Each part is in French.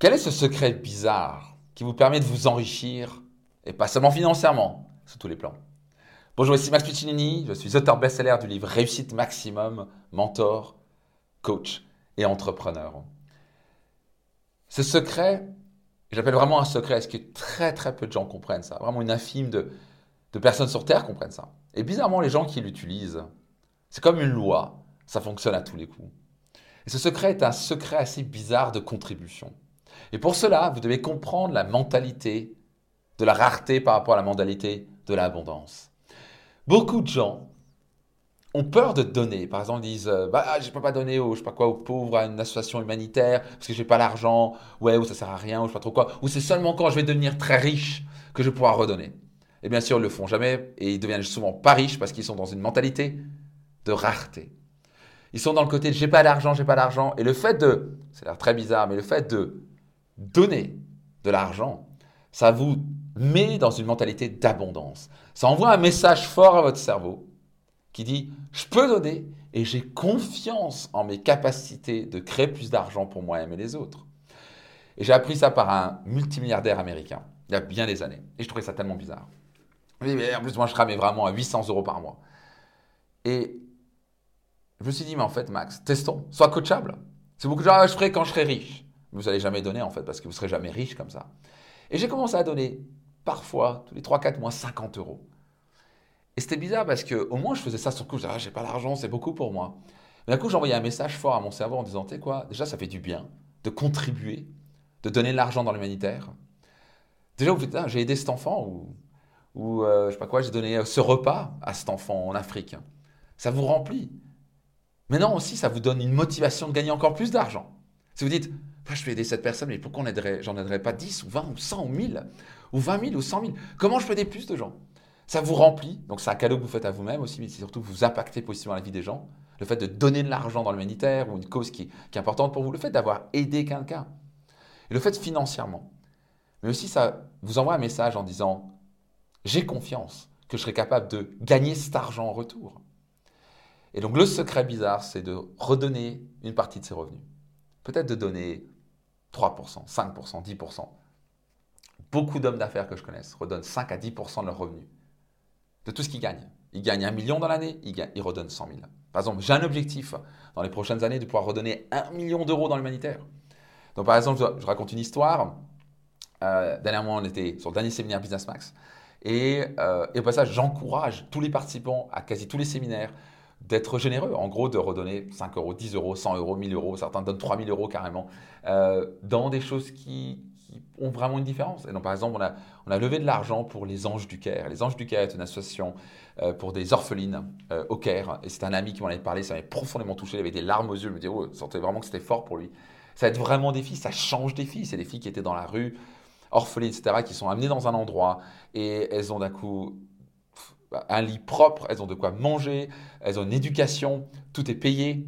Quel est ce secret bizarre qui vous permet de vous enrichir, et pas seulement financièrement, sur tous les plans? Bonjour, ici Max Piccinini, je suis auteur best-seller du livre Réussite Maximum, mentor, coach et entrepreneur. Ce secret, j'appelle vraiment un secret, est-ce que très très peu de gens comprennent ça Vraiment une infime de, de personnes sur Terre comprennent ça. Et bizarrement, les gens qui l'utilisent, c'est comme une loi, ça fonctionne à tous les coups. Et ce secret est un secret assez bizarre de contribution. Et pour cela, vous devez comprendre la mentalité de la rareté par rapport à la mentalité de l'abondance. Beaucoup de gens ont peur de donner. Par exemple, ils disent euh, bah, je ne peux pas donner aux, je sais pas quoi, aux pauvres, à une association humanitaire, parce que je n'ai pas l'argent, ouais, ou ça sert à rien, ou je sais pas trop quoi. Ou c'est seulement quand je vais devenir très riche que je pourrai redonner. Et bien sûr, ils ne le font jamais, et ils deviennent souvent pas riches parce qu'ils sont dans une mentalité de rareté. Ils sont dans le côté j'ai pas d'argent, j'ai pas d'argent. Et le fait de, c'est l'air très bizarre, mais le fait de donner de l'argent, ça vous met dans une mentalité d'abondance. Ça envoie un message fort à votre cerveau qui dit je peux donner et j'ai confiance en mes capacités de créer plus d'argent pour moi-même et les autres. Et j'ai appris ça par un multimilliardaire américain il y a bien des années. Et je trouvais ça tellement bizarre. en plus, moi, je ramais vraiment à 800 euros par mois. Et je me suis dit, mais en fait, Max, testons, sois coachable. C'est beaucoup de gens, je ferai quand je serai riche. Vous n'allez jamais donner, en fait, parce que vous ne serez jamais riche comme ça. Et j'ai commencé à donner, parfois, tous les 3-4 mois, 50 euros. Et c'était bizarre parce que au moins je faisais ça sur le coup, je disais, ah, j'ai pas l'argent, c'est beaucoup pour moi. Mais d'un coup, j'envoyais un message fort à mon cerveau en disant, tu sais quoi, déjà ça fait du bien de contribuer, de donner de l'argent dans l'humanitaire. Déjà, vous faites, ah, j'ai aidé cet enfant ou, ou euh, je sais pas quoi, j'ai donné ce repas à cet enfant en Afrique. Ça vous remplit. Mais non, aussi, ça vous donne une motivation de gagner encore plus d'argent. Si vous dites, je vais aider cette personne, mais pourquoi j'en aiderais pas 10 ou 20 ou 100 ou 1000 ou 20 000 ou 100 000 Comment je peux aider plus de gens? Ça vous remplit, donc c'est un cadeau que vous faites à vous-même aussi, mais c'est surtout vous impactez positivement la vie des gens. Le fait de donner de l'argent dans l'humanitaire ou une cause qui, qui, est importante pour vous, le fait d'avoir aidé quelqu'un, et le fait financièrement. Mais aussi, ça vous envoie un message en disant, j'ai confiance que je serai capable de gagner cet argent en retour. Et donc le secret bizarre, c'est de redonner une partie de ses revenus. Peut-être de donner 3%, 5%, 10%. Beaucoup d'hommes d'affaires que je connaisse redonnent 5 à 10% de leurs revenus, de tout ce qu'ils gagnent. Ils gagnent un million dans l'année, ils, redonnent 100 000. Par exemple, j'ai un objectif dans les prochaines années de pouvoir redonner un million d'euros dans l'humanitaire. Donc par exemple, je, raconte une histoire. Euh, dernièrement, on était sur le dernier séminaire Business Max. Euh, et au passage, j'encourage tous les participants à quasi tous les séminaires d'être généreux, en gros de redonner 5 euros, 10 euros, 100 euros, 1000 euros, certains donnent 3000 euros carrément, euh, dans des choses qui, ont vraiment une différence. Et donc par exemple, on a, levé de l'argent pour les Anges du Caire. Les Anges du Caire est une association euh, pour des orphelines euh, au Caire, et c'est un ami qui m'en avait parlé, ça m'avait profondément touché, il avait des larmes aux yeux, je me disais, oh, sentait vraiment que c'était fort pour lui. Ça va vraiment des filles, ça change des filles, c'est des filles qui étaient dans la rue, orphelines, etc., qui sont amenées dans un endroit, et elles ont d'un coup un lit propre, elles ont de quoi manger, elles ont une éducation, tout est payé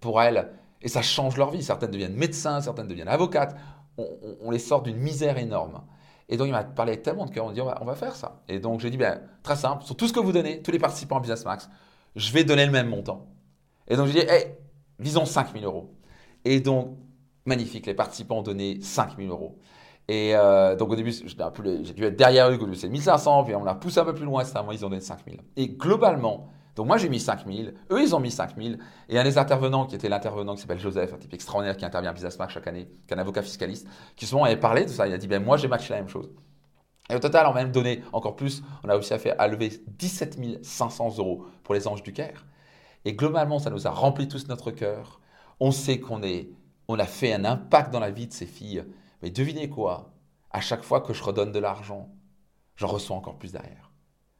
pour elles et ça change leur vie. Certaines deviennent médecins, certaines deviennent avocates. On, les sort d'une misère énorme. Et donc il m'a parlé tellement de cœur, on dit on va, faire ça. Et donc j'ai dit ben, très simple, sur tout ce que vous donnez, tous les participants à Business Max, je vais donner le même montant. Et donc j'ai dit hey, visons 5000 euros. Et donc magnifique, les participants ont donné 5000 euros. Et euh, donc au début, j'ai dû être derrière eux, c'est 1500, puis on l'a poussé un peu plus loin, c'est moi, ils ont donné 5000. Et globalement, donc moi j'ai mis 5000, eux ils ont mis 5000, et un des intervenants qui était l'intervenant qui s'appelle Joseph, un type extraordinaire qui intervient à Business chaque année, qui est un avocat fiscaliste, qui souvent avait parlé de ça, il a dit ben moi j'ai matché la même chose. Et au total, on a même donné encore plus, on a réussi à, faire, à lever 17 500 euros pour les anges du Caire. Et globalement, ça nous a rempli tous notre cœur. On sait qu'on on a fait un impact dans la vie de ces filles mais devinez quoi? À chaque fois que je redonne de l'argent, j'en reçois encore plus derrière.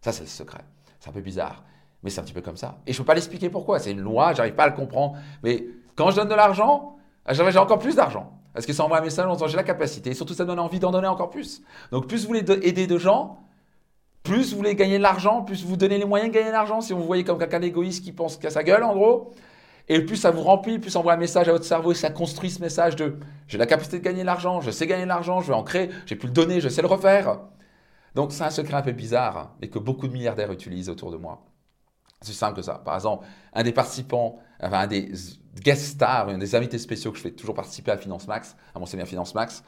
Ça, c'est le secret. C'est un peu bizarre, mais c'est un petit peu comme ça. Et je ne peux pas l'expliquer pourquoi. C'est une loi, j'arrive pas à le comprendre. Mais quand je donne de l'argent, j'ai encore plus d'argent. Parce que ça envoie un message en disant j'ai la capacité. Et surtout, ça donne envie d'en donner encore plus. Donc, plus vous voulez aider de gens, plus vous voulez gagner de l'argent, plus vous donnez les moyens de gagner de l'argent. Si vous voyez comme quelqu'un d'égoïste qui pense qu'à sa gueule, en gros, et plus ça vous remplit, plus ça envoie un message à votre cerveau et ça construit ce message de j'ai la capacité de gagner de l'argent, je sais gagner de l'argent, je vais en créer, j'ai pu le donner, je sais le refaire. Donc c'est un secret un peu bizarre, mais que beaucoup de milliardaires utilisent autour de moi. C'est simple que ça. Par exemple, un des participants, enfin un des guest stars, un des invités spéciaux que je fais toujours participer à Finance Max, à mon séminaire Finance Max,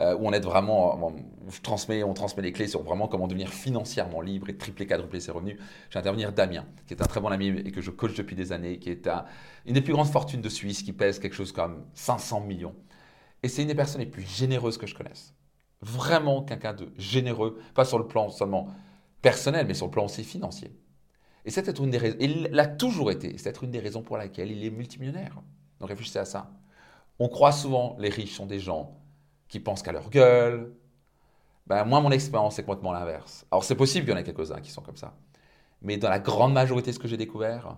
euh, où on aide vraiment, je transmets, on transmet les clés sur vraiment comment devenir financièrement libre et tripler, quadrupler ses revenus. J'ai intervenir Damien, qui est un très bon ami et que je coach depuis des années, qui est une des plus grandes fortunes de Suisse, qui pèse quelque chose comme 500 millions. Et c'est une des personnes les plus généreuses que je connaisse. Vraiment quelqu'un de généreux, pas sur le plan seulement personnel, mais sur le plan aussi financier. Et c'est une des raisons, il l'a toujours été, c'est une des raisons pour laquelle il est multimillionnaire. Donc réfléchissez à ça. On croit souvent les riches sont des gens qui pensent qu'à leur gueule. Ben, moi, mon expérience, c'est complètement l'inverse. Alors, c'est possible qu'il y en ait quelques-uns qui sont comme ça. Mais dans la grande majorité, ce que j'ai découvert,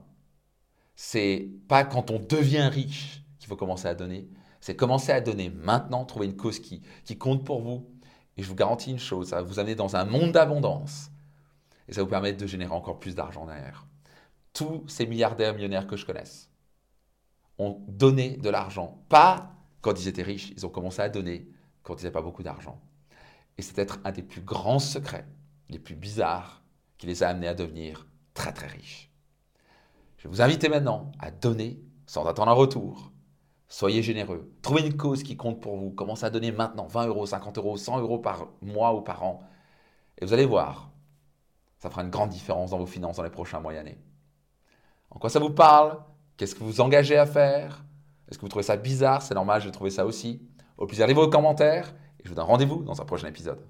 c'est pas quand on devient riche qu'il faut commencer à donner. C'est commencer à donner maintenant, trouver une cause qui, qui compte pour vous. Et je vous garantis une chose, ça va vous amener dans un monde d'abondance. Et ça va vous permettre de générer encore plus d'argent derrière. Tous ces milliardaires millionnaires que je connaisse ont donné de l'argent. Pas quand ils étaient riches, ils ont commencé à donner quand ils n'avaient pas beaucoup d'argent. Et c'est peut-être un des plus grands secrets, les plus bizarres, qui les a amenés à devenir très très riches. Je vais vous inviter maintenant à donner sans attendre un retour. Soyez généreux. Trouvez une cause qui compte pour vous. Commencez à donner maintenant 20 euros, 50 euros, 100 euros par mois ou par an. Et vous allez voir, ça fera une grande différence dans vos finances dans les prochains mois et années. En quoi ça vous parle? Qu'est-ce que vous vous engagez à faire? Est-ce que vous trouvez ça bizarre? C'est normal, je vais trouver ça aussi. Au plaisir, de vos commentaires et je vous donne rendez-vous dans un prochain épisode.